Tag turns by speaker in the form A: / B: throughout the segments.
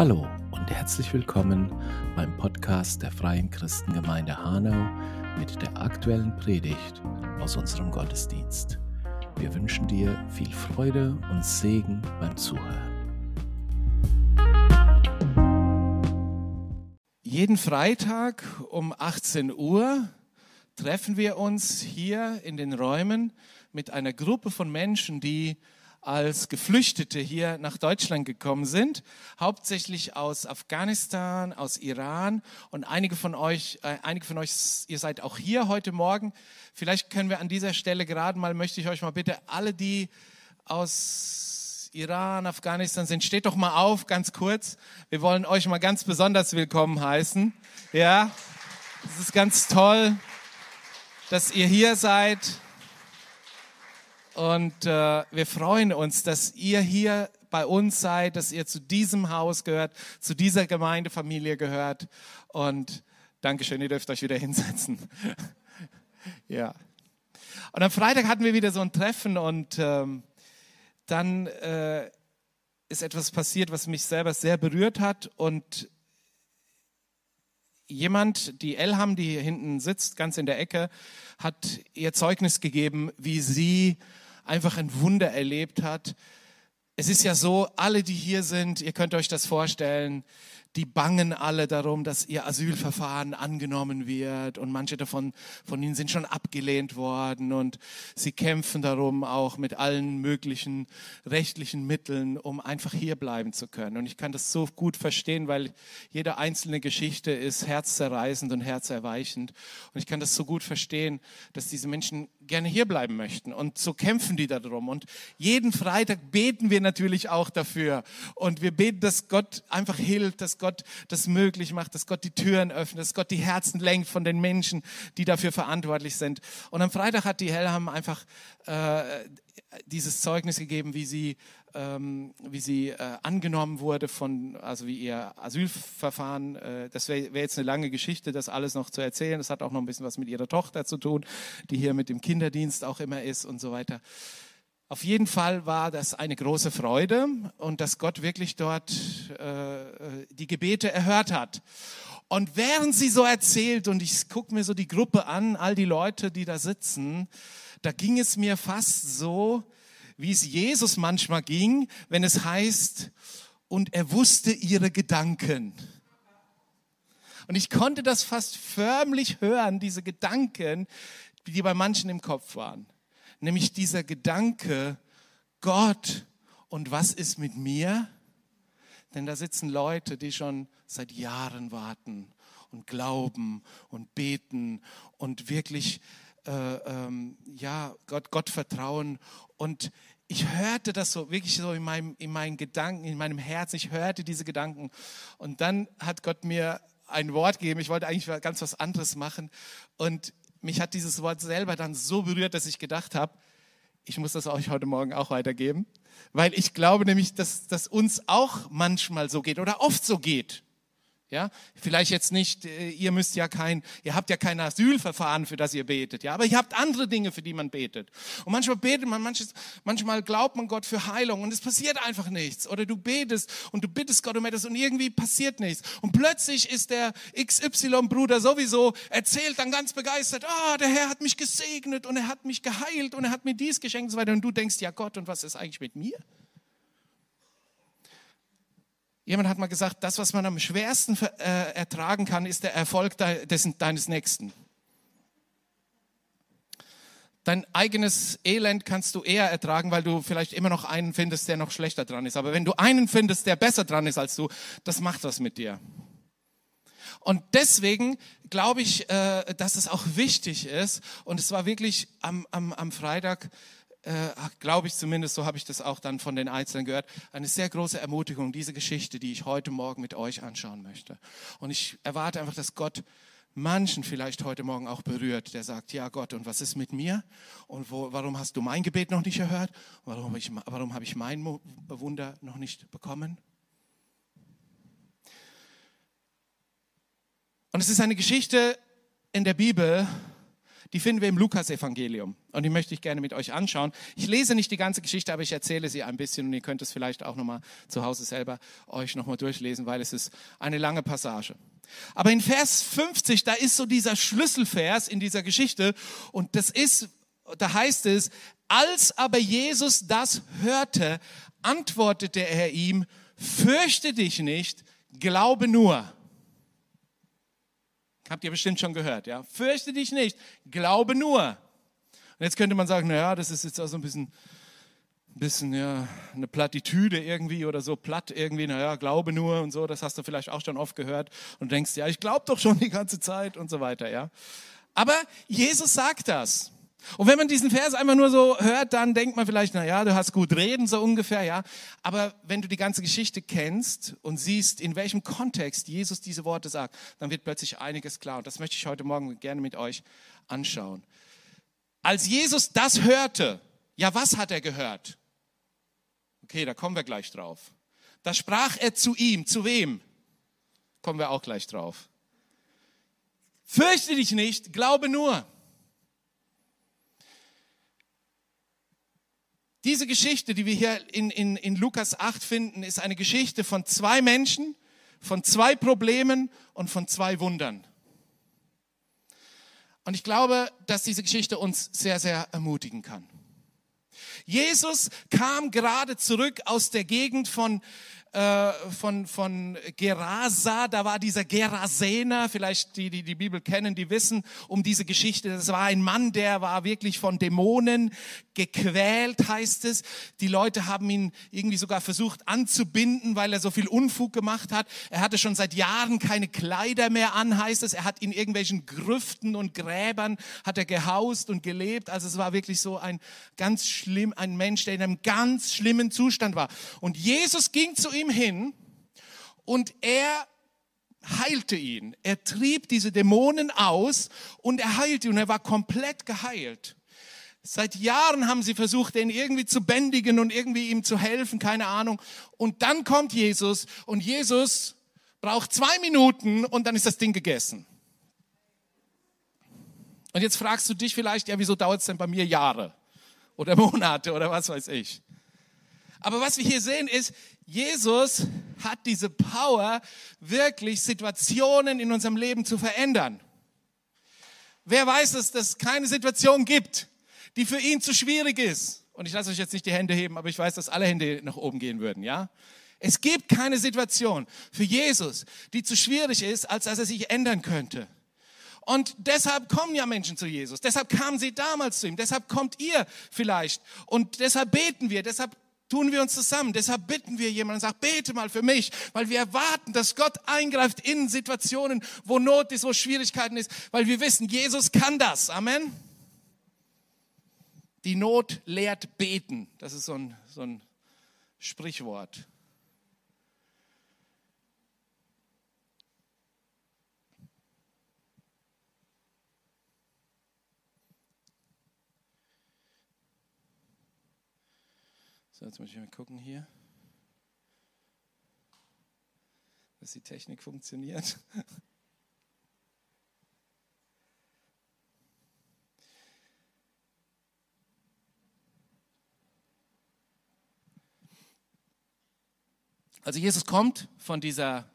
A: Hallo und herzlich willkommen beim Podcast der Freien Christengemeinde Hanau mit der aktuellen Predigt aus unserem Gottesdienst. Wir wünschen dir viel Freude und Segen beim Zuhören.
B: Jeden Freitag um 18 Uhr treffen wir uns hier in den Räumen mit einer Gruppe von Menschen, die als Geflüchtete hier nach Deutschland gekommen sind, hauptsächlich aus Afghanistan, aus Iran und einige von euch, äh, einige von euch, ihr seid auch hier heute Morgen. Vielleicht können wir an dieser Stelle gerade mal, möchte ich euch mal bitte, alle, die aus Iran, Afghanistan sind, steht doch mal auf, ganz kurz. Wir wollen euch mal ganz besonders willkommen heißen. Ja, es ist ganz toll, dass ihr hier seid. Und äh, wir freuen uns, dass ihr hier bei uns seid, dass ihr zu diesem Haus gehört, zu dieser Gemeindefamilie gehört. Und Dankeschön, ihr dürft euch wieder hinsetzen. ja. Und am Freitag hatten wir wieder so ein Treffen und ähm, dann äh, ist etwas passiert, was mich selber sehr berührt hat. Und jemand, die Elham, die hier hinten sitzt, ganz in der Ecke, hat ihr Zeugnis gegeben, wie sie einfach ein Wunder erlebt hat. Es ist ja so, alle, die hier sind, ihr könnt euch das vorstellen, die bangen alle darum, dass ihr Asylverfahren angenommen wird und manche davon von ihnen sind schon abgelehnt worden und sie kämpfen darum auch mit allen möglichen rechtlichen Mitteln, um einfach hier bleiben zu können. Und ich kann das so gut verstehen, weil jede einzelne Geschichte ist herzzerreißend und herzerweichend. Und ich kann das so gut verstehen, dass diese Menschen gerne hier bleiben möchten. Und so kämpfen die darum. Und jeden Freitag beten wir natürlich auch dafür. Und wir beten, dass Gott einfach hilft, dass Gott das möglich macht, dass Gott die Türen öffnet, dass Gott die Herzen lenkt von den Menschen, die dafür verantwortlich sind. Und am Freitag hat die Hellham einfach äh, dieses Zeugnis gegeben, wie sie, ähm, wie sie äh, angenommen wurde von, also wie ihr Asylverfahren, äh, das wäre wär jetzt eine lange Geschichte, das alles noch zu erzählen. Das hat auch noch ein bisschen was mit ihrer Tochter zu tun, die hier mit dem Kinderdienst auch immer ist und so weiter. Auf jeden Fall war das eine große Freude und dass Gott wirklich dort äh, die Gebete erhört hat. Und während sie so erzählt und ich gucke mir so die Gruppe an, all die Leute, die da sitzen, da ging es mir fast so, wie es Jesus manchmal ging, wenn es heißt, und er wusste ihre Gedanken. Und ich konnte das fast förmlich hören, diese Gedanken, die bei manchen im Kopf waren nämlich dieser Gedanke, Gott, und was ist mit mir? Denn da sitzen Leute, die schon seit Jahren warten und glauben und beten und wirklich äh, ähm, ja, Gott, Gott vertrauen. Und ich hörte das so wirklich so in meinem, in meinen Gedanken, in meinem Herzen. Ich hörte diese Gedanken. Und dann hat Gott mir ein Wort gegeben. Ich wollte eigentlich ganz was anderes machen. Und mich hat dieses Wort selber dann so berührt, dass ich gedacht habe, ich muss das euch heute Morgen auch weitergeben, weil ich glaube nämlich, dass das uns auch manchmal so geht oder oft so geht. Ja, vielleicht jetzt nicht, äh, ihr müsst ja kein, ihr habt ja kein Asylverfahren, für das ihr betet, ja, aber ihr habt andere Dinge, für die man betet. Und manchmal betet man, manches, manchmal glaubt man Gott für Heilung und es passiert einfach nichts. Oder du betest und du bittest Gott um etwas und irgendwie passiert nichts. Und plötzlich ist der XY-Bruder sowieso, erzählt dann ganz begeistert, ah, oh, der Herr hat mich gesegnet und er hat mich geheilt und er hat mir dies geschenkt und so weiter. Und du denkst, ja Gott, und was ist eigentlich mit mir? Jemand hat mal gesagt, das, was man am schwersten äh, ertragen kann, ist der Erfolg deines Nächsten. Dein eigenes Elend kannst du eher ertragen, weil du vielleicht immer noch einen findest, der noch schlechter dran ist. Aber wenn du einen findest, der besser dran ist als du, das macht was mit dir. Und deswegen glaube ich, äh, dass es auch wichtig ist. Und es war wirklich am, am, am Freitag äh, glaube ich zumindest, so habe ich das auch dann von den Einzelnen gehört, eine sehr große Ermutigung, diese Geschichte, die ich heute Morgen mit euch anschauen möchte. Und ich erwarte einfach, dass Gott manchen vielleicht heute Morgen auch berührt, der sagt, ja Gott, und was ist mit mir? Und wo, warum hast du mein Gebet noch nicht erhört? Warum ich, warum habe ich mein Wunder noch nicht bekommen? Und es ist eine Geschichte in der Bibel, Die finden wir im Lukas-Evangelium. Und die möchte ich gerne mit euch anschauen. Ich lese nicht die ganze Geschichte, aber ich erzähle sie ein bisschen und ihr könnt es vielleicht auch nochmal zu Hause selber euch nochmal durchlesen, weil es ist eine lange Passage. Aber in Vers 50, da ist so dieser Schlüsselvers in dieser Geschichte und das ist, da heißt es, als aber Jesus das hörte, antwortete er ihm, fürchte dich nicht, glaube nur. Habt ihr bestimmt schon gehört, ja? Fürchte dich nicht, glaube nur. Und jetzt könnte man sagen, naja, das ist jetzt auch so ein bisschen, bisschen ja, eine Plattitüde irgendwie oder so platt irgendwie, naja, glaube nur und so, das hast du vielleicht auch schon oft gehört und denkst, ja, ich glaube doch schon die ganze Zeit und so weiter, ja. Aber Jesus sagt das. Und wenn man diesen Vers einfach nur so hört, dann denkt man vielleicht, na ja, du hast gut reden, so ungefähr, ja. Aber wenn du die ganze Geschichte kennst und siehst, in welchem Kontext Jesus diese Worte sagt, dann wird plötzlich einiges klar. Und das möchte ich heute Morgen gerne mit euch anschauen. Als Jesus das hörte, ja, was hat er gehört? Okay, da kommen wir gleich drauf. Da sprach er zu ihm. Zu wem? Kommen wir auch gleich drauf. Fürchte dich nicht, glaube nur. Diese Geschichte, die wir hier in, in, in Lukas 8 finden, ist eine Geschichte von zwei Menschen, von zwei Problemen und von zwei Wundern. Und ich glaube, dass diese Geschichte uns sehr, sehr ermutigen kann. Jesus kam gerade zurück aus der Gegend von äh, von, von Gerasa, da war dieser Gerasener, vielleicht die, die die Bibel kennen, die wissen um diese Geschichte. Das war ein Mann, der war wirklich von Dämonen gequält, heißt es. Die Leute haben ihn irgendwie sogar versucht anzubinden, weil er so viel Unfug gemacht hat. Er hatte schon seit Jahren keine Kleider mehr an, heißt es. Er hat in irgendwelchen Grüften und Gräbern hat er gehaust und gelebt. Also es war wirklich so ein ganz schlimm, ein Mensch, der in einem ganz schlimmen Zustand war. Und Jesus ging zu ihm ihm hin und er heilte ihn. Er trieb diese Dämonen aus und er heilte ihn er war komplett geheilt. Seit Jahren haben sie versucht, ihn irgendwie zu bändigen und irgendwie ihm zu helfen, keine Ahnung. Und dann kommt Jesus und Jesus braucht zwei Minuten und dann ist das Ding gegessen. Und jetzt fragst du dich vielleicht, ja, wieso dauert es denn bei mir Jahre oder Monate oder was weiß ich? Aber was wir hier sehen ist, Jesus hat diese Power, wirklich Situationen in unserem Leben zu verändern. Wer weiß, dass es keine Situation gibt, die für ihn zu schwierig ist? Und ich lasse euch jetzt nicht die Hände heben, aber ich weiß, dass alle Hände nach oben gehen würden, ja? Es gibt keine Situation für Jesus, die zu schwierig ist, als dass er sich ändern könnte. Und deshalb kommen ja Menschen zu Jesus. Deshalb kamen sie damals zu ihm. Deshalb kommt ihr vielleicht. Und deshalb beten wir. Deshalb tun wir uns zusammen. Deshalb bitten wir jemanden und sagen, bete mal für mich, weil wir erwarten, dass Gott eingreift in Situationen, wo Not ist, wo Schwierigkeiten ist, weil wir wissen, Jesus kann das. Amen. Die Not lehrt beten. Das ist so ein, so ein Sprichwort. So, jetzt muss ich mal gucken hier, dass die Technik funktioniert. Also Jesus kommt von dieser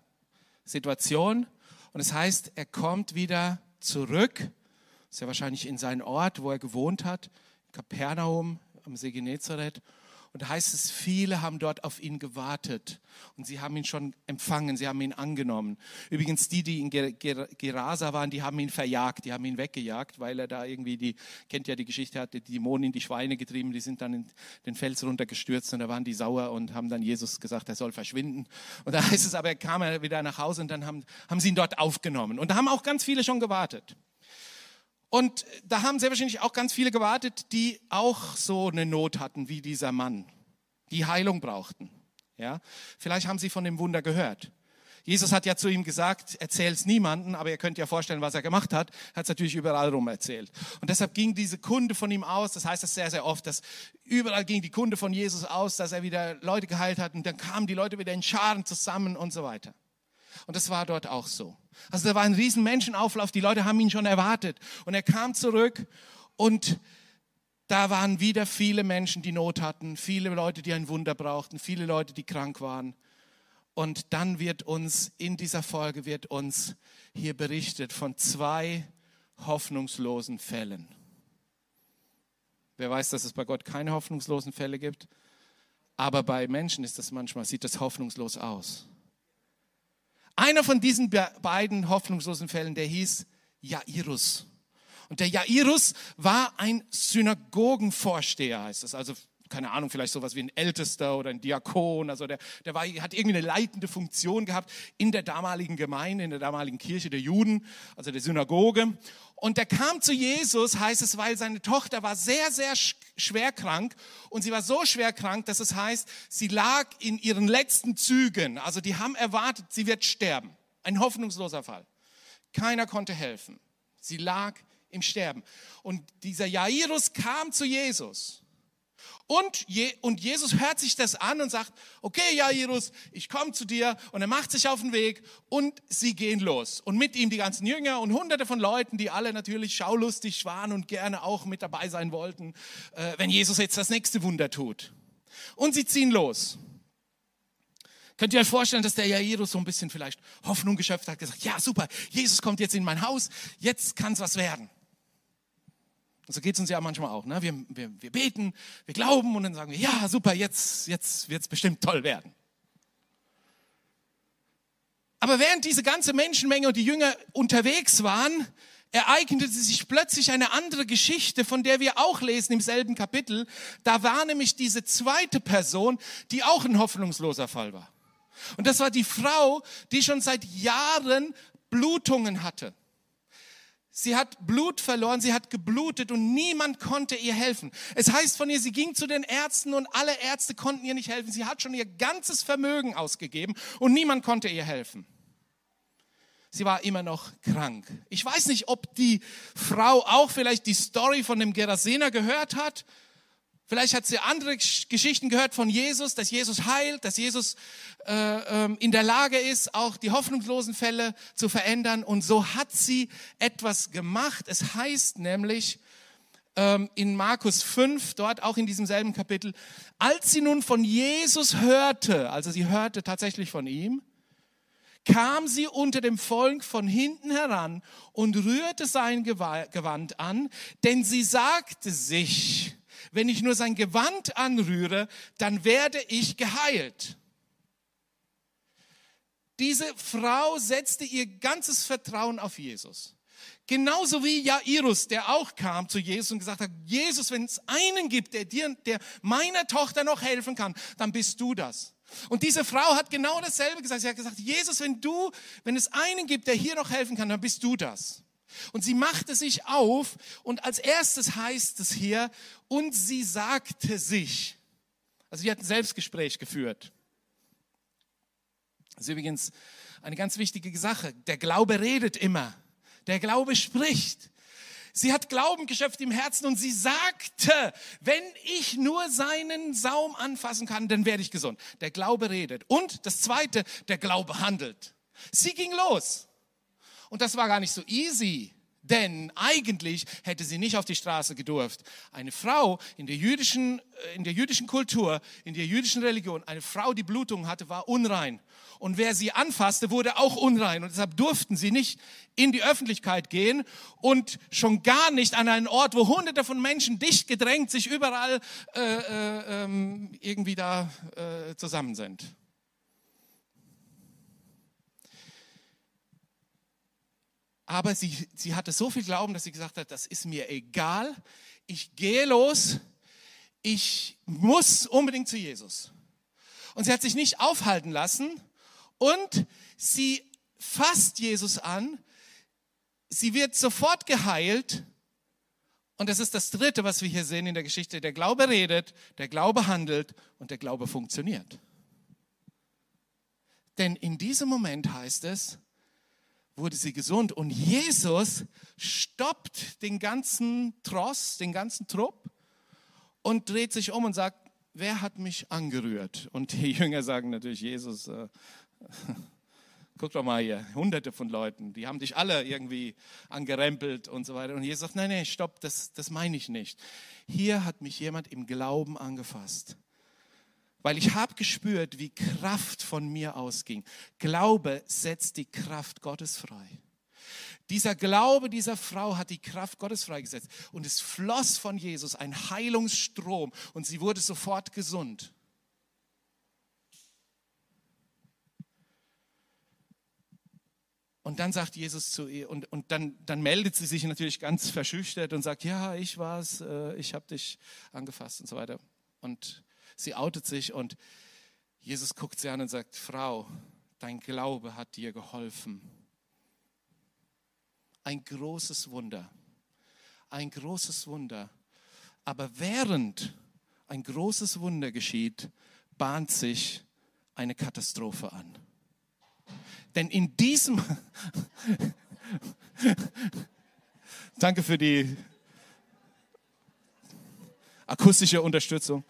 B: Situation und es heißt, er kommt wieder zurück. Das ist ja wahrscheinlich in seinen Ort, wo er gewohnt hat, Kapernaum am See Genezareth. Und da heißt es, viele haben dort auf ihn gewartet und sie haben ihn schon empfangen, sie haben ihn angenommen. Übrigens, die, die in Gerasa waren, die haben ihn verjagt, die haben ihn weggejagt, weil er da irgendwie, die kennt ja die Geschichte, hat die Dämonen in die Schweine getrieben, die sind dann in den Fels runtergestürzt und da waren die sauer und haben dann Jesus gesagt, er soll verschwinden. Und da heißt es aber, er kam wieder nach Hause und dann haben, haben sie ihn dort aufgenommen. Und da haben auch ganz viele schon gewartet. Und da haben sehr wahrscheinlich auch ganz viele gewartet, die auch so eine Not hatten wie dieser Mann, die Heilung brauchten. Ja, vielleicht haben sie von dem Wunder gehört. Jesus hat ja zu ihm gesagt, erzähl es niemanden, aber ihr könnt ja vorstellen, was er gemacht hat. Er hat es natürlich überall rum erzählt. Und deshalb ging diese Kunde von ihm aus, das heißt das sehr, sehr oft, dass überall ging die Kunde von Jesus aus, dass er wieder Leute geheilt hat und dann kamen die Leute wieder in Scharen zusammen und so weiter. Und das war dort auch so. Also da war ein riesen Menschenauflauf, die Leute haben ihn schon erwartet. Und er kam zurück und da waren wieder viele Menschen, die Not hatten, viele Leute, die ein Wunder brauchten, viele Leute, die krank waren. Und dann wird uns in dieser Folge wird uns hier berichtet von zwei hoffnungslosen Fällen. Wer weiß, dass es bei Gott keine hoffnungslosen Fälle gibt? Aber bei Menschen ist das manchmal, sieht das hoffnungslos aus. Einer von diesen beiden hoffnungslosen Fällen, der hieß Jairus. Und der Jairus war ein Synagogenvorsteher, heißt es. Also keine Ahnung, vielleicht sowas wie ein Ältester oder ein Diakon. Also der, der war, hat irgendwie eine leitende Funktion gehabt in der damaligen Gemeinde, in der damaligen Kirche der Juden, also der Synagoge. Und der kam zu Jesus, heißt es, weil seine Tochter war sehr, sehr schwer krank. Und sie war so schwer krank, dass es heißt, sie lag in ihren letzten Zügen. Also die haben erwartet, sie wird sterben. Ein hoffnungsloser Fall. Keiner konnte helfen. Sie lag im Sterben. Und dieser Jairus kam zu Jesus. Und, Je und Jesus hört sich das an und sagt, okay, Jairus, ich komme zu dir. Und er macht sich auf den Weg und sie gehen los. Und mit ihm die ganzen Jünger und hunderte von Leuten, die alle natürlich schaulustig waren und gerne auch mit dabei sein wollten, äh, wenn Jesus jetzt das nächste Wunder tut. Und sie ziehen los. Könnt ihr euch vorstellen, dass der Jairus so ein bisschen vielleicht Hoffnung geschöpft hat, gesagt, ja super, Jesus kommt jetzt in mein Haus, jetzt kann es was werden. So geht es uns ja manchmal auch. Ne? Wir, wir, wir beten, wir glauben und dann sagen wir, ja, super, jetzt, jetzt wird es bestimmt toll werden. Aber während diese ganze Menschenmenge und die Jünger unterwegs waren, ereignete sich plötzlich eine andere Geschichte, von der wir auch lesen im selben Kapitel. Da war nämlich diese zweite Person, die auch ein hoffnungsloser Fall war. Und das war die Frau, die schon seit Jahren Blutungen hatte. Sie hat Blut verloren, sie hat geblutet und niemand konnte ihr helfen. Es heißt von ihr, sie ging zu den Ärzten und alle Ärzte konnten ihr nicht helfen. Sie hat schon ihr ganzes Vermögen ausgegeben und niemand konnte ihr helfen. Sie war immer noch krank. Ich weiß nicht, ob die Frau auch vielleicht die Story von dem Gerasener gehört hat Vielleicht hat sie andere Geschichten gehört von Jesus, dass Jesus heilt, dass Jesus äh, ähm, in der Lage ist, auch die hoffnungslosen Fälle zu verändern. Und so hat sie etwas gemacht. Es heißt nämlich ähm, in Markus 5, dort auch in diesem selben Kapitel, als sie nun von Jesus hörte, also sie hörte tatsächlich von ihm, kam sie unter dem Volk von hinten heran und rührte sein Gewand an, denn sie sagte sich, wenn ich nur sein Gewand anrühre, dann werde ich geheilt. Diese Frau setzte ihr ganzes Vertrauen auf Jesus. Genauso wie Jairus, der auch kam zu Jesus und gesagt hat, Jesus, wenn es einen gibt, der dir, der meiner Tochter noch helfen kann, dann bist du das. Und diese Frau hat genau dasselbe gesagt. Sie hat gesagt, Jesus, wenn du, wenn es einen gibt, der hier noch helfen kann, dann bist du das. Und sie machte sich auf und als erstes heißt es hier, und sie sagte sich. Also sie hat ein Selbstgespräch geführt. Das ist übrigens eine ganz wichtige Sache. Der Glaube redet immer. Der Glaube spricht. Sie hat Glauben geschöpft im Herzen und sie sagte, wenn ich nur seinen Saum anfassen kann, dann werde ich gesund. Der Glaube redet. Und das Zweite, der Glaube handelt. Sie ging los. Und das war gar nicht so easy. Denn eigentlich hätte sie nicht auf die Straße gedurft. Eine Frau in der jüdischen, äh, in der jüdischen Kultur, in der jüdischen Religion, eine Frau, die Blutung hatte, war unrein. Und wer sie anfasste, wurde auch unrein. Und deshalb durften sie nicht in die Öffentlichkeit gehen und schon gar nicht an einen Ort, wo hunderte von Menschen dicht gedrängt sich überall äh, äh, ähm, irgendwie da äh, zusammen sind. Aber sie, sie hatte so viel Glauben, dass sie gesagt hat, das ist mir egal. Ich gehe los. Ich muss unbedingt zu Jesus. Und sie hat sich nicht aufhalten lassen und sie fasst Jesus an. Sie wird sofort geheilt. Und das ist das Dritte, was wir hier sehen in der Geschichte. Der Glaube redet, der Glaube handelt und der Glaube funktioniert. Denn in diesem Moment heißt es, wurde sie gesund. Und Jesus stoppt den ganzen Tross, den ganzen Trupp und dreht sich um und sagt, wer hat mich angerührt? Und die Jünger sagen natürlich, Jesus, äh, Guck doch mal hier, hunderte von Leuten, die haben dich alle irgendwie angerempelt und so weiter. Und Jesus sagt, nein, nein, stopp, das, das meine ich nicht. Hier hat mich jemand im Glauben angefasst. Weil ich habe gespürt, wie Kraft von mir ausging. Glaube setzt die Kraft Gottes frei. Dieser Glaube dieser Frau hat die Kraft Gottes freigesetzt. Und es floss von Jesus ein Heilungsstrom und sie wurde sofort gesund. Und dann sagt Jesus zu ihr, und, und dann, dann meldet sie sich natürlich ganz verschüchtert und sagt, ja, ich war's, äh, ich habe dich angefasst und so weiter. Und sie outet sich und Jesus guckt sie an und sagt, Frau, dein Glaube hat dir geholfen. Ein großes Wunder, ein großes Wunder. Aber während ein großes Wunder geschieht, bahnt sich eine Katastrophe an. Denn in diesem, danke für die akustische Unterstützung,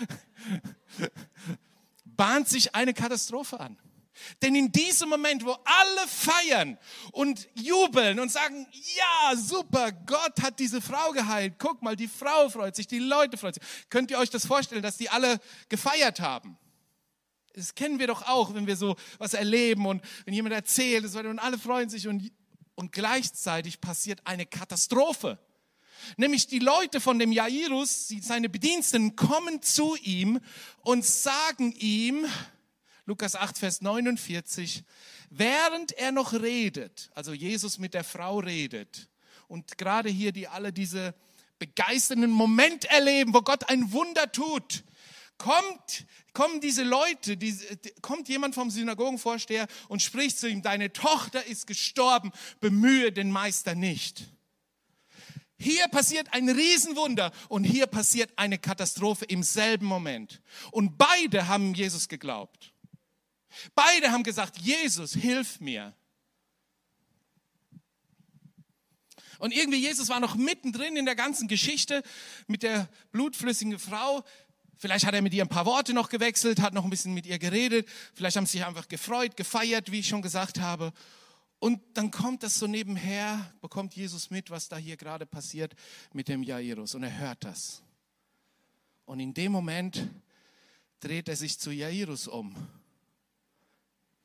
B: bahnt sich eine Katastrophe an. Denn in diesem Moment, wo alle feiern und jubeln und sagen, ja, super, Gott hat diese Frau geheilt. Guck mal, die Frau freut sich, die Leute freuen sich. Könnt ihr euch das vorstellen, dass die alle gefeiert haben? Das kennen wir doch auch, wenn wir so was erleben und wenn jemand erzählt und alle freuen sich und, und gleichzeitig passiert eine Katastrophe. Nämlich die Leute von dem Jairus, seine Bediensteten, kommen zu ihm und sagen ihm, Lukas 8, Vers 49, während er noch redet, also Jesus mit der Frau redet, und gerade hier, die alle diese begeisternden Moment erleben, wo Gott ein Wunder tut, kommt, kommen diese Leute, die, kommt jemand vom Synagogenvorsteher und spricht zu ihm, deine Tochter ist gestorben, bemühe den Meister nicht. Hier passiert ein Riesenwunder und hier passiert eine Katastrophe im selben Moment. Und beide haben Jesus geglaubt. Beide haben gesagt, Jesus, hilf mir. Und irgendwie Jesus war noch mittendrin in der ganzen Geschichte mit der blutflüssigen Frau. Vielleicht hat er mit ihr ein paar Worte noch gewechselt, hat noch ein bisschen mit ihr geredet. Vielleicht haben sie sich einfach gefreut, gefeiert, wie ich schon gesagt habe. Und dann kommt das so nebenher, bekommt Jesus mit, was da hier gerade passiert mit dem Jairus. Und er hört das. Und in dem Moment dreht er sich zu Jairus um.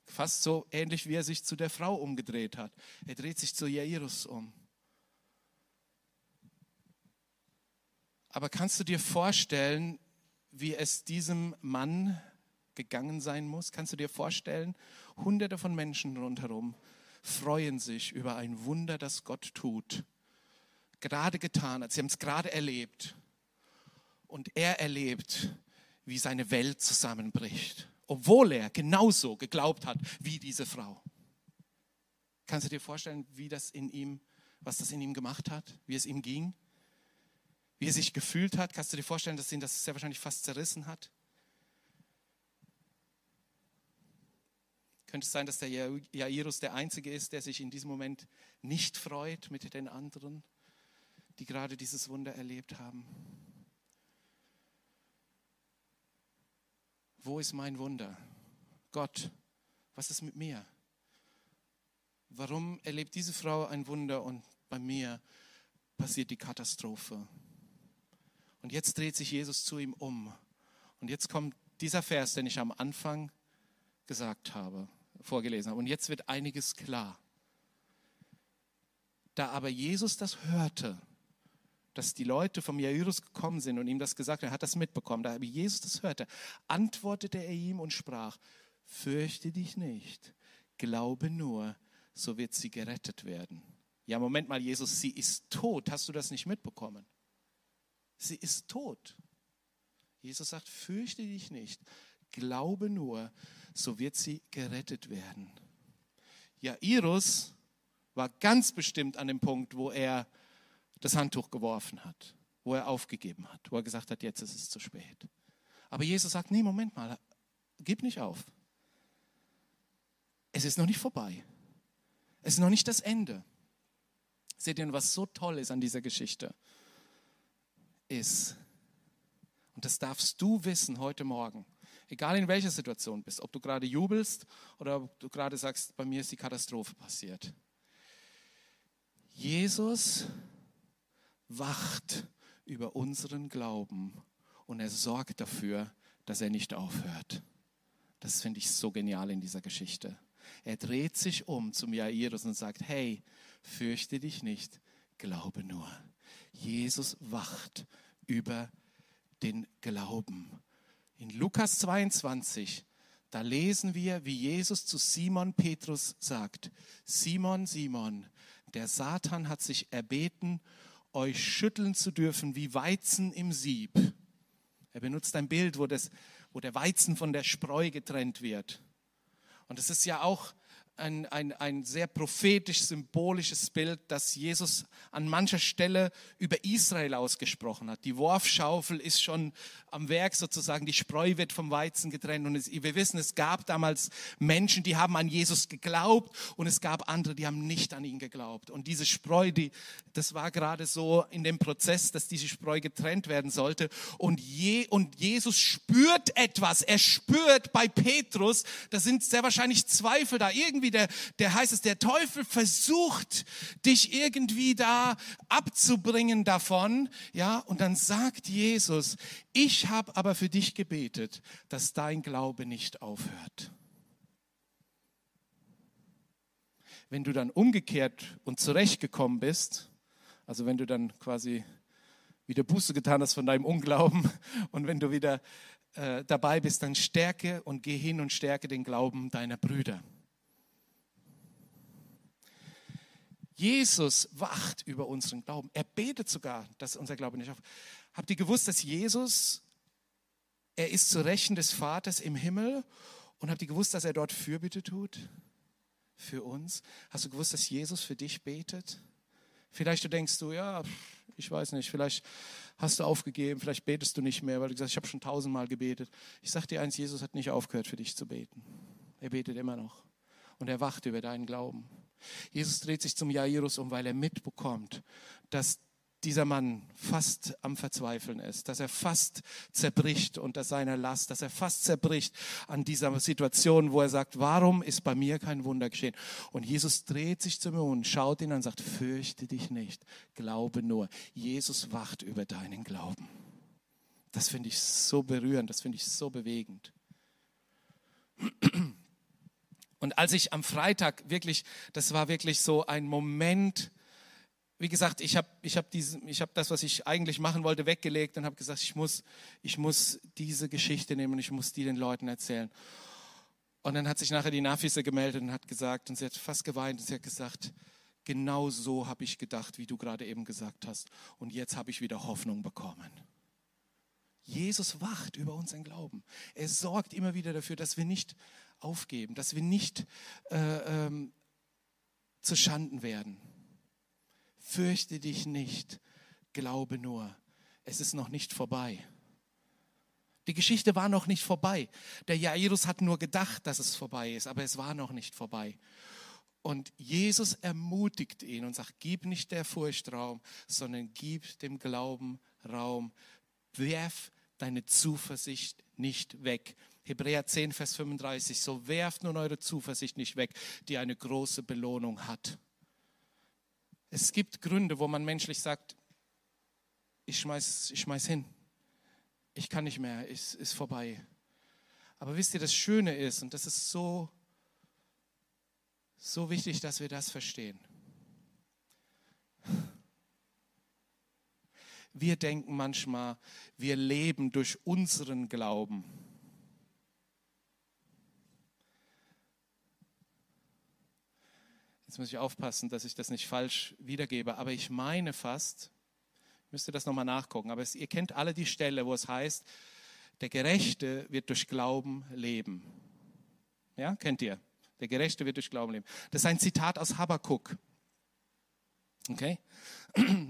B: Fast so ähnlich, wie er sich zu der Frau umgedreht hat. Er dreht sich zu Jairus um. Aber kannst du dir vorstellen, wie es diesem Mann gegangen sein muss? Kannst du dir vorstellen, hunderte von Menschen rundherum freuen sich über ein Wunder, das Gott tut. Gerade getan hat, sie haben es gerade erlebt. Und er erlebt, wie seine Welt zusammenbricht, obwohl er genauso geglaubt hat wie diese Frau. Kannst du dir vorstellen, wie das in ihm, was das in ihm gemacht hat, wie es ihm ging? Wie er sich gefühlt hat? Kannst du dir vorstellen, dass ihn das sehr wahrscheinlich fast zerrissen hat? Könnte es sein, dass der Jairus der Einzige ist, der sich in diesem Moment nicht freut mit den anderen, die gerade dieses Wunder erlebt haben? Wo ist mein Wunder? Gott, was ist mit mir? Warum erlebt diese Frau ein Wunder und bei mir passiert die Katastrophe? Und jetzt dreht sich Jesus zu ihm um. Und jetzt kommt dieser Vers, den ich am Anfang gesagt habe vorgelesen habe. Und jetzt wird einiges klar. Da aber Jesus das hörte, dass die Leute vom Jairus gekommen sind und ihm das gesagt haben, er hat das mitbekommen. Da aber Jesus das hörte, antwortete er ihm und sprach, fürchte dich nicht, glaube nur, so wird sie gerettet werden. Ja, Moment mal, Jesus, sie ist tot. Hast du das nicht mitbekommen? Sie ist tot. Jesus sagt, fürchte dich nicht, glaube nur, so wird sie gerettet werden. Jairus war ganz bestimmt an dem Punkt, wo er das Handtuch geworfen hat, wo er aufgegeben hat, wo er gesagt hat, jetzt ist es zu spät. Aber Jesus sagt, nee, Moment mal, gib nicht auf. Es ist noch nicht vorbei. Es ist noch nicht das Ende. Seht ihr, was so toll ist an dieser Geschichte? Ist, und das darfst du wissen heute Morgen, Egal in welcher Situation bist, ob du gerade jubelst oder ob du gerade sagst, bei mir ist die Katastrophe passiert. Jesus wacht über unseren Glauben und er sorgt dafür, dass er nicht aufhört. Das finde ich so genial in dieser Geschichte. Er dreht sich um zum Jairus und sagt, hey, fürchte dich nicht, glaube nur. Jesus wacht über den Glauben. In Lukas 22, da lesen wir, wie Jesus zu Simon Petrus sagt, Simon, Simon, der Satan hat sich erbeten, euch schütteln zu dürfen wie Weizen im Sieb. Er benutzt ein Bild, wo, das, wo der Weizen von der Spreu getrennt wird. Und es ist ja auch ein, ein, ein sehr prophetisch symbolisches Bild, das Jesus an mancher Stelle über Israel ausgesprochen hat. Die Worfschaufel ist schon am Werk sozusagen, die Spreu wird vom Weizen getrennt. Und es, wir wissen, es gab damals Menschen, die haben an Jesus geglaubt und es gab andere, die haben nicht an ihn geglaubt. Und diese Spreu, die, das war gerade so in dem Prozess, dass diese Spreu getrennt werden sollte. Und, je, und Jesus spürt etwas. Er spürt bei Petrus, da sind sehr wahrscheinlich Zweifel da. Irgendwie irgendwie, der, der heißt es, der Teufel versucht, dich irgendwie da abzubringen davon. Ja, und dann sagt Jesus, ich habe aber für dich gebetet, dass dein Glaube nicht aufhört. Wenn du dann umgekehrt und zurechtgekommen bist, also wenn du dann quasi wieder Buße getan hast von deinem Unglauben und wenn du wieder äh, dabei bist, dann stärke und geh hin und stärke den Glauben deiner Brüder. Jesus wacht über unseren Glauben. Er betet sogar, dass unser Glaube nicht auf. Habt ihr gewusst, dass Jesus, er ist zu Rechten des Vaters im Himmel und habt ihr gewusst, dass er dort Fürbitte tut? Für uns? Hast du gewusst, dass Jesus für dich betet? Vielleicht du denkst du, ja, ich weiß nicht, vielleicht hast du aufgegeben, vielleicht betest du nicht mehr, weil du gesagt hast, ich habe schon tausendmal gebetet. Ich sage dir eins, Jesus hat nicht aufgehört für dich zu beten. Er betet immer noch und er wacht über deinen Glauben. Jesus dreht sich zum Jairus um, weil er mitbekommt, dass dieser Mann fast am Verzweifeln ist, dass er fast zerbricht unter seiner Last, dass er fast zerbricht an dieser Situation, wo er sagt, warum ist bei mir kein Wunder geschehen? Und Jesus dreht sich zu mir und schaut ihn an und sagt, fürchte dich nicht, glaube nur. Jesus wacht über deinen Glauben. Das finde ich so berührend, das finde ich so bewegend. Und als ich am Freitag wirklich, das war wirklich so ein Moment, wie gesagt, ich habe ich hab hab das, was ich eigentlich machen wollte, weggelegt und habe gesagt, ich muss, ich muss diese Geschichte nehmen und ich muss die den Leuten erzählen. Und dann hat sich nachher die Nafise gemeldet und hat gesagt, und sie hat fast geweint, und sie hat gesagt, genau so habe ich gedacht, wie du gerade eben gesagt hast. Und jetzt habe ich wieder Hoffnung bekommen. Jesus wacht über unseren Glauben. Er sorgt immer wieder dafür, dass wir nicht aufgeben, dass wir nicht äh, ähm, zu Schanden werden. Fürchte dich nicht, glaube nur, es ist noch nicht vorbei. Die Geschichte war noch nicht vorbei. Der Jairus hat nur gedacht, dass es vorbei ist, aber es war noch nicht vorbei. Und Jesus ermutigt ihn und sagt, gib nicht der Furcht Raum, sondern gib dem Glauben Raum. Werf deine Zuversicht nicht weg. Hebräer 10, Vers 35, so werft nun eure Zuversicht nicht weg, die eine große Belohnung hat. Es gibt Gründe, wo man menschlich sagt, ich schmeiß, ich schmeiß hin, ich kann nicht mehr, es ist vorbei. Aber wisst ihr, das Schöne ist, und das ist so, so wichtig, dass wir das verstehen. Wir denken manchmal, wir leben durch unseren Glauben. Jetzt muss ich aufpassen, dass ich das nicht falsch wiedergebe, aber ich meine fast, müsst ihr das nochmal nachgucken, aber es, ihr kennt alle die Stelle, wo es heißt, der Gerechte wird durch Glauben leben. Ja, kennt ihr? Der Gerechte wird durch Glauben leben. Das ist ein Zitat aus Habakkuk. Okay?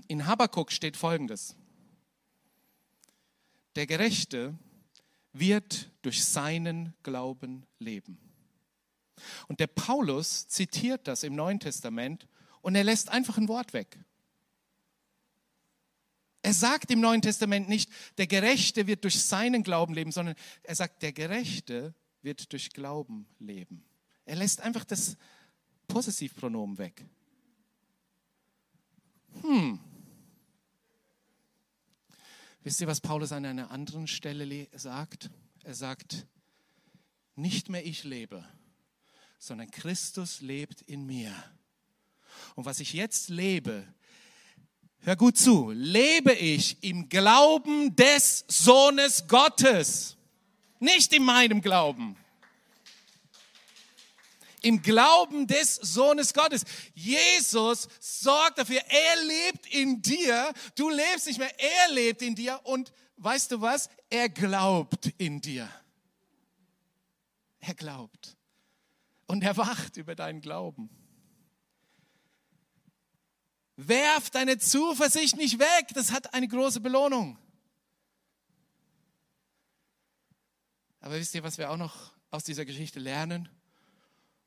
B: In Habakkuk steht folgendes: Der Gerechte wird durch seinen Glauben leben. Und der Paulus zitiert das im Neuen Testament und er lässt einfach ein Wort weg. Er sagt im Neuen Testament nicht, der Gerechte wird durch seinen Glauben leben, sondern er sagt, der Gerechte wird durch Glauben leben. Er lässt einfach das Possessivpronomen weg. Hm. Wisst ihr, was Paulus an einer anderen Stelle sagt? Er sagt, nicht mehr ich lebe, sondern Christus lebt in mir. Und was ich jetzt lebe, hör gut zu, lebe ich im Glauben des Sohnes Gottes, nicht in meinem Glauben. Im Glauben des Sohnes Gottes. Jesus sorgt dafür, er lebt in dir, du lebst nicht mehr, er lebt in dir und weißt du was? Er glaubt in dir. Er glaubt. Und er wacht über deinen Glauben. Werf deine Zuversicht nicht weg. Das hat eine große Belohnung. Aber wisst ihr, was wir auch noch aus dieser Geschichte lernen?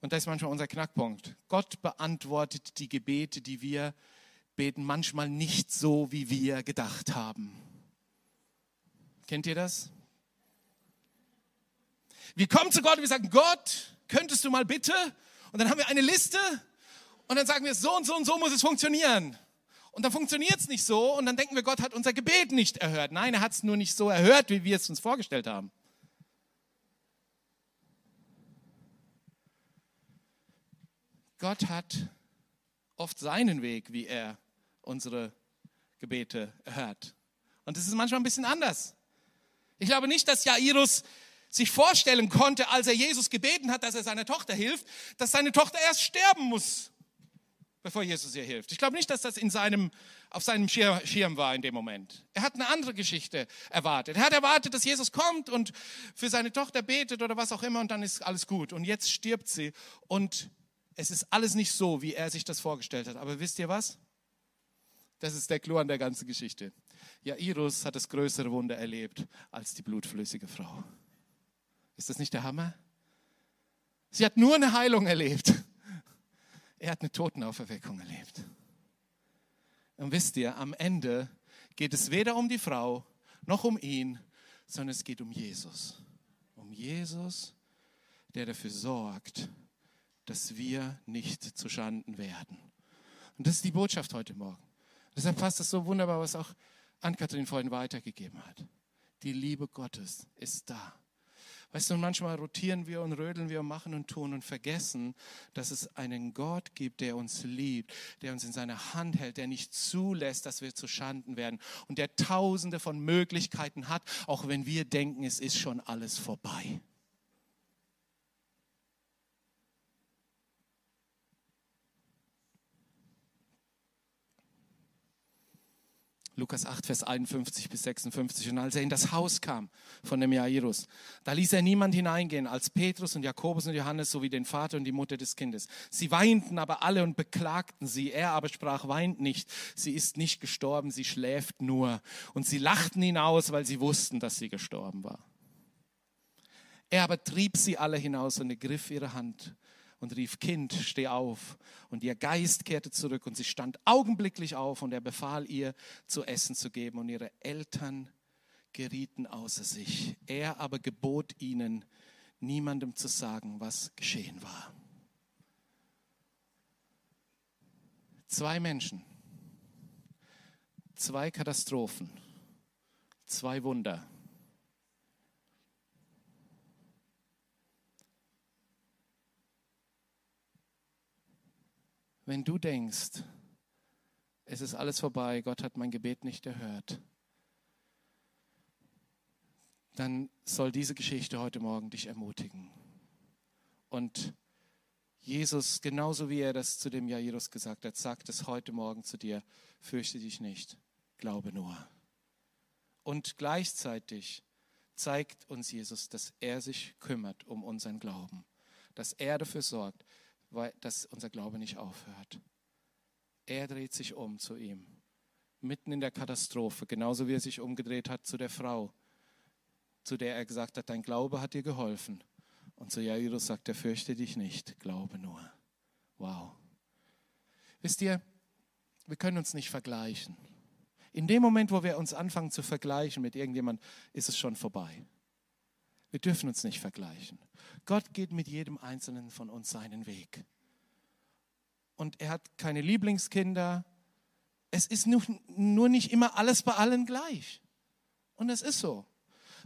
B: Und das ist manchmal unser Knackpunkt. Gott beantwortet die Gebete, die wir beten, manchmal nicht so, wie wir gedacht haben. Kennt ihr das? Wir kommen zu Gott und wir sagen, Gott, könntest du mal bitte? Und dann haben wir eine Liste und dann sagen wir, so und so und so muss es funktionieren. Und dann funktioniert es nicht so und dann denken wir, Gott hat unser Gebet nicht erhört. Nein, er hat es nur nicht so erhört, wie wir es uns vorgestellt haben. Gott hat oft seinen Weg, wie er unsere Gebete erhört. Und es ist manchmal ein bisschen anders. Ich glaube nicht, dass Jairus sich vorstellen konnte, als er Jesus gebeten hat, dass er seiner Tochter hilft, dass seine Tochter erst sterben muss, bevor Jesus ihr hilft. Ich glaube nicht, dass das in seinem, auf seinem Schirm war in dem Moment. Er hat eine andere Geschichte erwartet. Er hat erwartet, dass Jesus kommt und für seine Tochter betet oder was auch immer und dann ist alles gut. Und jetzt stirbt sie und es ist alles nicht so, wie er sich das vorgestellt hat. Aber wisst ihr was? Das ist der Clou an der ganzen Geschichte. Jairus hat das größere Wunder erlebt als die blutflüssige Frau. Ist das nicht der Hammer? Sie hat nur eine Heilung erlebt. Er hat eine Totenauferweckung erlebt. Und wisst ihr, am Ende geht es weder um die Frau noch um ihn, sondern es geht um Jesus. Um Jesus, der dafür sorgt, dass wir nicht zu Schanden werden. Und das ist die Botschaft heute Morgen. Deshalb passt es so wunderbar, was auch Ann-Kathrin vorhin weitergegeben hat. Die Liebe Gottes ist da. Weißt du, manchmal rotieren wir und rödeln wir und machen und tun und vergessen, dass es einen Gott gibt, der uns liebt, der uns in seiner Hand hält, der nicht zulässt, dass wir zu Schanden werden und der tausende von Möglichkeiten hat, auch wenn wir denken, es ist schon alles vorbei. Lukas 8, Vers 51 bis 56. Und als er in das Haus kam von dem Jairus, da ließ er niemand hineingehen als Petrus und Jakobus und Johannes sowie den Vater und die Mutter des Kindes. Sie weinten aber alle und beklagten sie. Er aber sprach, weint nicht. Sie ist nicht gestorben, sie schläft nur. Und sie lachten ihn aus, weil sie wussten, dass sie gestorben war. Er aber trieb sie alle hinaus und ergriff ihre Hand und rief, Kind, steh auf. Und ihr Geist kehrte zurück und sie stand augenblicklich auf und er befahl ihr, zu essen zu geben. Und ihre Eltern gerieten außer sich. Er aber gebot ihnen, niemandem zu sagen, was geschehen war. Zwei Menschen, zwei Katastrophen, zwei Wunder. Wenn du denkst, es ist alles vorbei, Gott hat mein Gebet nicht erhört, dann soll diese Geschichte heute Morgen dich ermutigen. Und Jesus, genauso wie er das zu dem Jairus gesagt hat, sagt es heute Morgen zu dir, fürchte dich nicht, glaube nur. Und gleichzeitig zeigt uns Jesus, dass er sich kümmert um unseren Glauben, dass er dafür sorgt, weil, dass unser Glaube nicht aufhört. Er dreht sich um zu ihm, mitten in der Katastrophe, genauso wie er sich umgedreht hat zu der Frau, zu der er gesagt hat, dein Glaube hat dir geholfen. Und zu Jairus sagt er, fürchte dich nicht, glaube nur. Wow. Wisst ihr, wir können uns nicht vergleichen. In dem Moment, wo wir uns anfangen zu vergleichen mit irgendjemand, ist es schon vorbei. Wir dürfen uns nicht vergleichen. Gott geht mit jedem Einzelnen von uns seinen Weg. Und er hat keine Lieblingskinder. Es ist nur, nicht immer alles bei allen gleich. Und es ist so.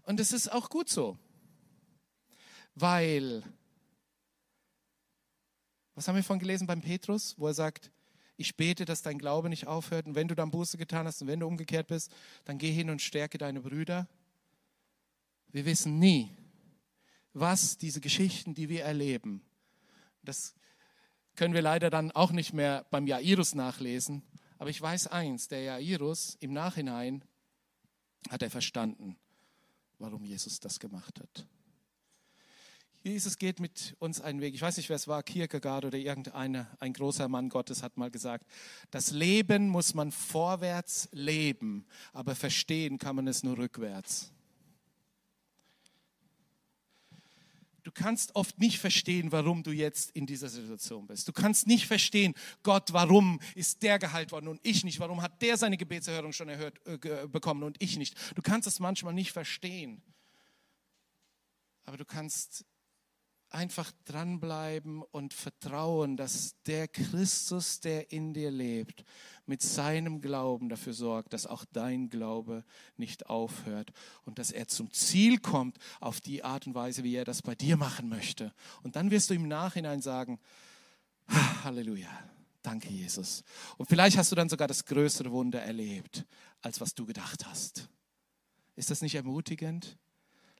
B: Und es ist auch gut so. Weil, was haben wir von gelesen beim Petrus, wo er sagt, ich bete, dass dein Glaube nicht aufhört und wenn du dann Buße getan hast und wenn du umgekehrt bist, dann geh hin und stärke deine Brüder. Wir wissen nie, was diese Geschichten, die wir erleben, das können wir leider dann auch nicht mehr beim Jairus nachlesen, aber ich weiß eins, der Jairus im Nachhinein hat er verstanden, warum Jesus das gemacht hat. Jesus geht mit uns einen Weg. Ich weiß nicht, wer es war, Kierkegaard oder irgendeiner, ein großer Mann Gottes hat mal gesagt, das Leben muss man vorwärts leben, aber verstehen kann man es nur rückwärts. Du kannst oft nicht verstehen, warum du jetzt in dieser Situation bist. Du kannst nicht verstehen, Gott, warum ist der geheilt worden und ich nicht? Warum hat der seine Gebetserhörung schon erhört äh, bekommen und ich nicht? Du kannst es manchmal nicht verstehen. Aber du kannst einfach dranbleiben und vertrauen, dass der Christus, der in dir lebt, mit seinem Glauben dafür sorgt, dass auch dein Glaube nicht aufhört und dass er zum Ziel kommt auf die Art und Weise, wie er das bei dir machen möchte. Und dann wirst du im Nachhinein sagen, Halleluja, danke Jesus. Und vielleicht hast du dann sogar das größere Wunder erlebt, als was du gedacht hast. Ist das nicht ermutigend?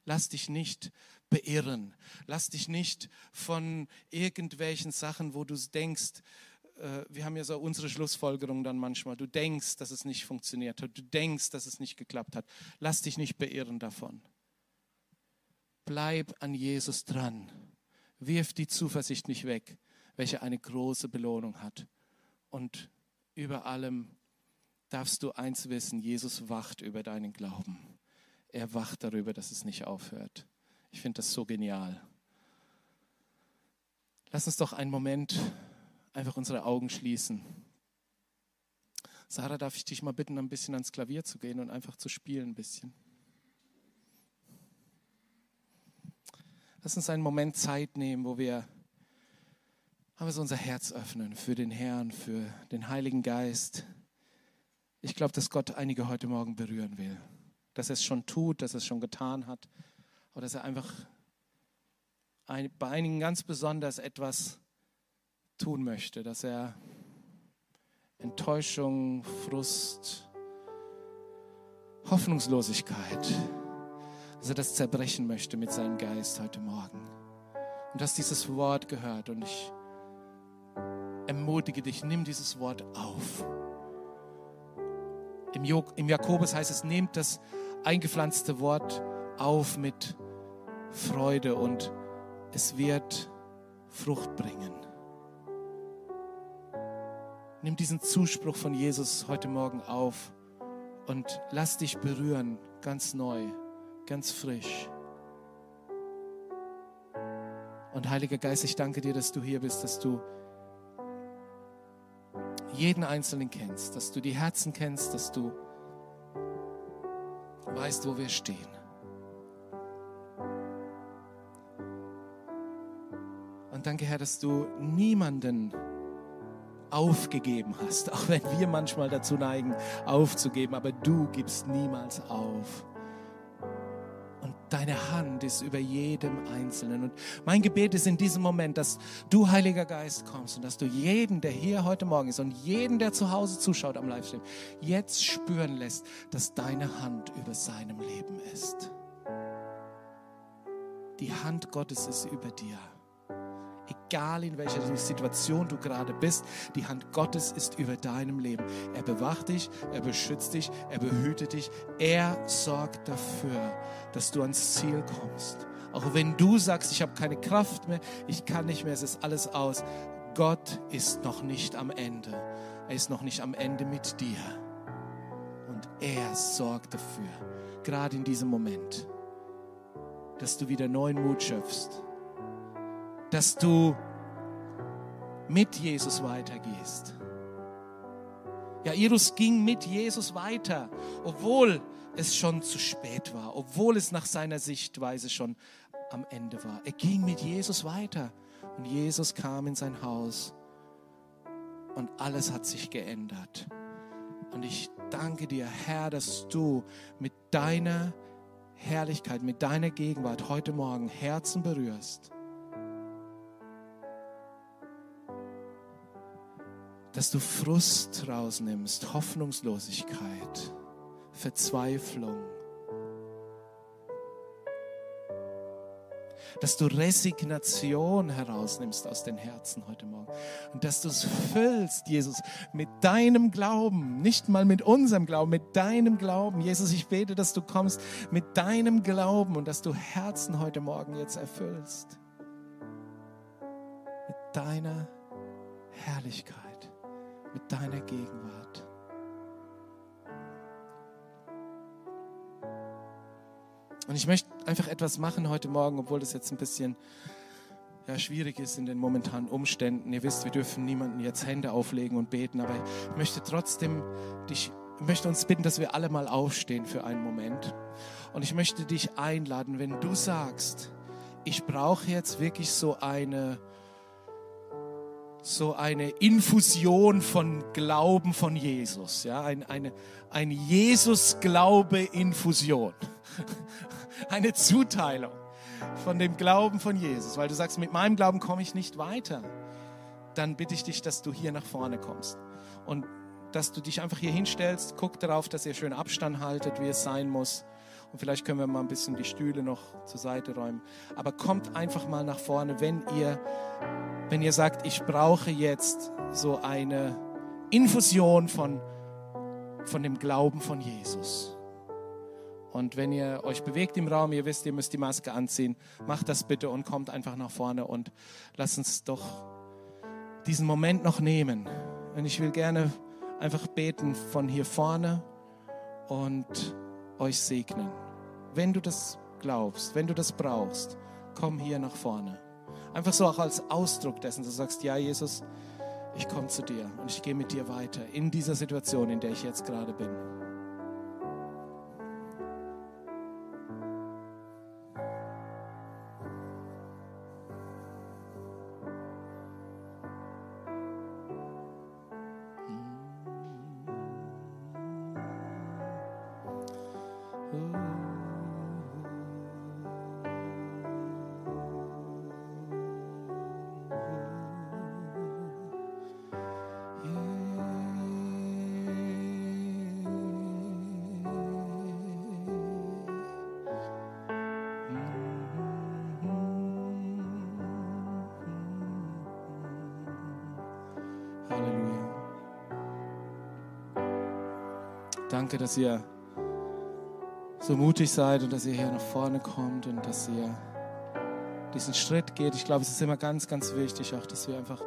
B: Lass dich nicht beirren. Lass dich nicht von irgendwelchen Sachen, wo du denkst, äh, wir haben ja so unsere Schlussfolgerung dann manchmal, du denkst, dass es nicht funktioniert hat, du denkst, dass es nicht geklappt hat. Lass dich nicht beirren davon. Bleib an Jesus dran. Wirf die Zuversicht nicht weg, welche eine große Belohnung hat. Und über allem darfst du eins wissen, Jesus wacht über deinen Glauben. Er wacht darüber, dass es nicht aufhört. Ich finde das so genial. Lass uns doch einen Moment einfach unsere Augen schließen. Sarah, darf ich dich mal bitten, ein bisschen ans Klavier zu gehen und einfach zu spielen ein bisschen? Lass uns einen Moment Zeit nehmen, wo wir, haben wir so unser Herz öffnen für den Herrn, für den Heiligen Geist. Ich glaube, dass Gott einige heute Morgen berühren will. Dass er es schon tut, dass er es schon getan hat oder dass er einfach ein, bei einigen ganz besonders etwas tun möchte, dass er Enttäuschung, Frust, Hoffnungslosigkeit, dass er das zerbrechen möchte mit seinem Geist heute Morgen. Und dass dieses Wort gehört und ich ermutige dich, nimm dieses Wort auf. Im, Im Jakobus heißt es, nehmt das eingepflanzte Wort auf mit Freude und es wird Frucht bringen. Nimm diesen Zuspruch von Jesus heute Morgen auf und lass dich berühren, ganz neu, ganz frisch. Und Heiliger Geist, ich danke dir, dass du hier bist, dass du jeden Einzelnen kennst, dass du die Herzen kennst, dass du weißt, wo wir stehen. Und danke, Herr, dass du niemanden aufgegeben hast, auch wenn wir manchmal dazu neigen, aufzugeben, aber du gibst niemals auf. Und deine Hand ist über jedem Einzelnen. Und mein Gebet ist in diesem Moment, dass du, Heiliger Geist, kommst und dass du jeden, der hier heute Morgen ist und jeden, der zu Hause zuschaut am Livestream, jetzt spüren lässt, dass deine Hand über seinem Leben ist. Die Hand Gottes ist über dir egal in welcher Situation du gerade bist, die Hand Gottes ist über deinem Leben. Er bewacht dich, er beschützt dich, er behütet dich. Er sorgt dafür, dass du ans Ziel kommst. Auch wenn du sagst, ich habe keine Kraft mehr, ich kann nicht mehr, es ist alles aus. Gott ist noch nicht am Ende. Er ist noch nicht am Ende mit dir. Und er sorgt dafür, gerade in diesem Moment, dass du wieder neuen Mut schöpfst dass du mit Jesus weitergehst. Jairus ging mit Jesus weiter, obwohl es schon zu spät war, obwohl es nach seiner Sichtweise schon am Ende war. Er ging mit Jesus weiter und Jesus kam in sein Haus und alles hat sich geändert. Und ich danke dir, Herr, dass du mit deiner Herrlichkeit, mit deiner Gegenwart heute Morgen Herzen berührst. Dass du Frust rausnimmst, Hoffnungslosigkeit, Verzweiflung. dass du Resignation herausnimmst aus den Herzen heute Morgen und dass du es füllst, Jesus, mit deinem Glauben, nicht mal mit unserem Glauben, mit deinem Glauben. Jesus, ich bete, dass du kommst mit deinem Glauben und dass du Herzen heute Morgen jetzt erfüllst. Mit deiner Herrlichkeit, mit deiner Gegenwart. Und ich möchte einfach etwas machen heute Morgen, obwohl das jetzt ein bisschen ja, schwierig ist in den momentanen Umständen. Ihr wisst, wir dürfen niemanden jetzt Hände auflegen und beten, aber ich möchte trotzdem dich, möchte uns bitten, dass wir alle mal aufstehen für einen Moment. Und ich möchte dich einladen, wenn du sagst, ich brauche jetzt wirklich so eine so eine Infusion von Glauben von Jesus, ja, ein, eine, eine Jesus-Glaube-Infusion, eine Zuteilung von dem Glauben von Jesus, weil du sagst, mit meinem Glauben komme ich nicht weiter, dann bitte ich dich, dass du hier nach vorne kommst. Und dass du dich einfach hier hinstellst, guck darauf, dass ihr schön Abstand haltet, wie es sein muss. Und vielleicht können wir mal ein bisschen die Stühle noch zur Seite räumen. Aber kommt einfach mal nach vorne, wenn ihr wenn ihr sagt, ich brauche jetzt so eine Infusion von, von dem Glauben von Jesus. Und wenn ihr euch bewegt im Raum, ihr wisst, ihr müsst die Maske anziehen, macht das bitte und kommt einfach nach vorne und lasst uns doch diesen Moment noch nehmen. Und ich will gerne einfach beten von hier vorne und euch segnen. Wenn du das glaubst, wenn du das brauchst, komm hier nach vorne. Einfach so auch als Ausdruck dessen, du sagst, ja Jesus, ich komme zu dir und ich gehe mit dir weiter in dieser Situation, in der ich jetzt gerade bin. Danke, dass ihr so mutig seid und dass ihr hier nach vorne kommt und dass ihr diesen Schritt geht. Ich glaube, es ist immer ganz, ganz wichtig, auch, dass wir einfach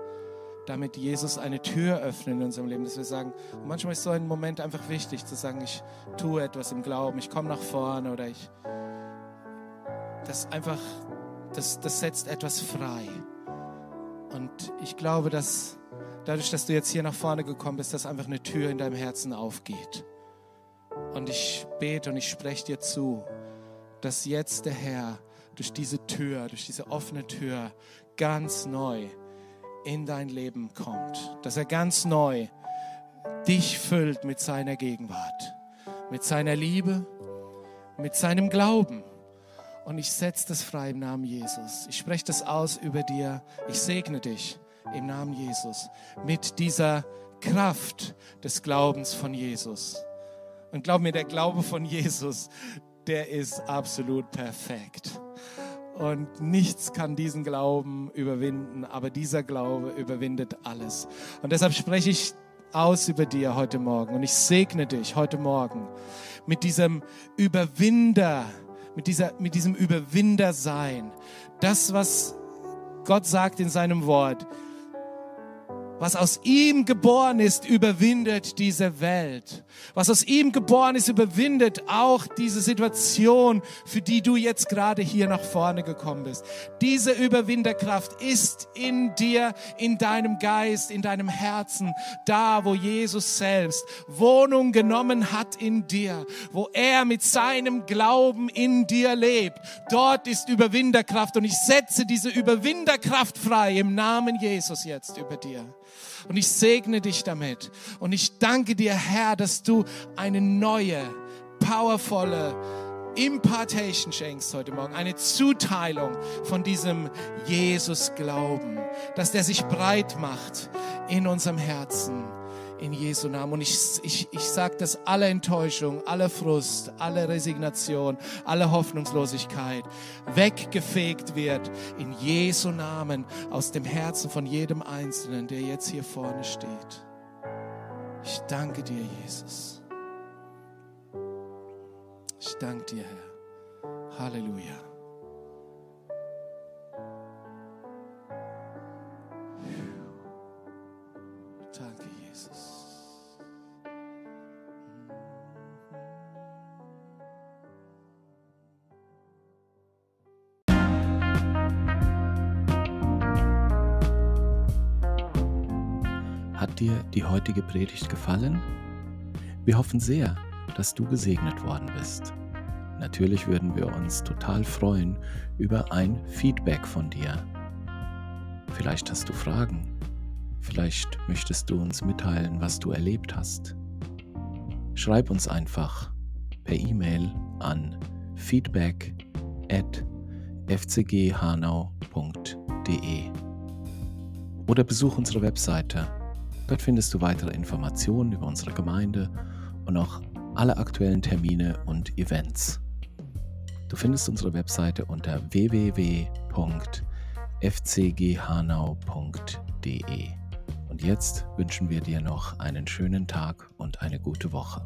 B: damit Jesus eine Tür öffnen in unserem Leben, dass wir sagen, und manchmal ist so ein Moment einfach wichtig zu sagen, ich tue etwas im Glauben, ich komme nach vorne oder ich, das einfach, das, das setzt etwas frei. Und ich glaube, dass dadurch, dass du jetzt hier nach vorne gekommen bist, dass einfach eine Tür in deinem Herzen aufgeht. Und ich bete und ich spreche dir zu, dass jetzt der Herr durch diese Tür, durch diese offene Tür ganz neu in dein Leben kommt. Dass er ganz neu dich füllt mit seiner Gegenwart, mit seiner Liebe, mit seinem Glauben. Und ich setze das frei im Namen Jesus. Ich spreche das aus über dir. Ich segne dich im Namen Jesus mit dieser Kraft des Glaubens von Jesus. Und glaub mir, der Glaube von Jesus, der ist absolut perfekt. Und nichts kann diesen Glauben überwinden, aber dieser Glaube überwindet alles. Und deshalb spreche ich aus über dir heute Morgen und ich segne dich heute Morgen mit diesem Überwinder, mit, dieser, mit diesem Überwinder sein. Das, was Gott sagt in seinem Wort, Was aus ihm geboren ist, überwindet diese Welt. Was aus ihm geboren ist, überwindet auch diese Situation, für die du jetzt gerade hier nach vorne gekommen bist. Diese Überwinderkraft ist in dir, in deinem Geist, in deinem Herzen, da, wo Jesus selbst Wohnung genommen hat in dir, wo er mit seinem Glauben in dir lebt. Dort ist Überwinderkraft und ich setze diese Überwinderkraft frei im Namen Jesus jetzt über dir. Und ich segne dich damit. Und ich danke dir, Herr, dass du eine neue, powervolle Impartation schenkst heute Morgen. Eine Zuteilung von diesem Jesus-Glauben, dass der sich breit macht in unserem Herzen in Jesu Namen. Und ich, ich, ich sage, dass alle Enttäuschung, alle Frust, alle Resignation, alle Hoffnungslosigkeit weggefegt wird in Jesu Namen aus dem Herzen von jedem Einzelnen, der jetzt hier vorne steht. Ich danke dir, Jesus. Ich danke dir, Herr. Halleluja.
A: Die heutige Predigt gefallen? Wir hoffen sehr, dass du gesegnet worden bist. Natürlich würden wir uns total freuen über ein Feedback von dir. Vielleicht hast du Fragen. Vielleicht möchtest du uns mitteilen, was du erlebt hast. Schreib uns einfach per E-Mail an feedback at fcghanau.de oder besuch unsere Webseite Dort findest du weitere Informationen über unsere Gemeinde und auch alle aktuellen Termine und Events. Du findest unsere Webseite unter www.fcghanau.de. Und jetzt wünschen wir dir noch einen schönen Tag und eine gute Woche.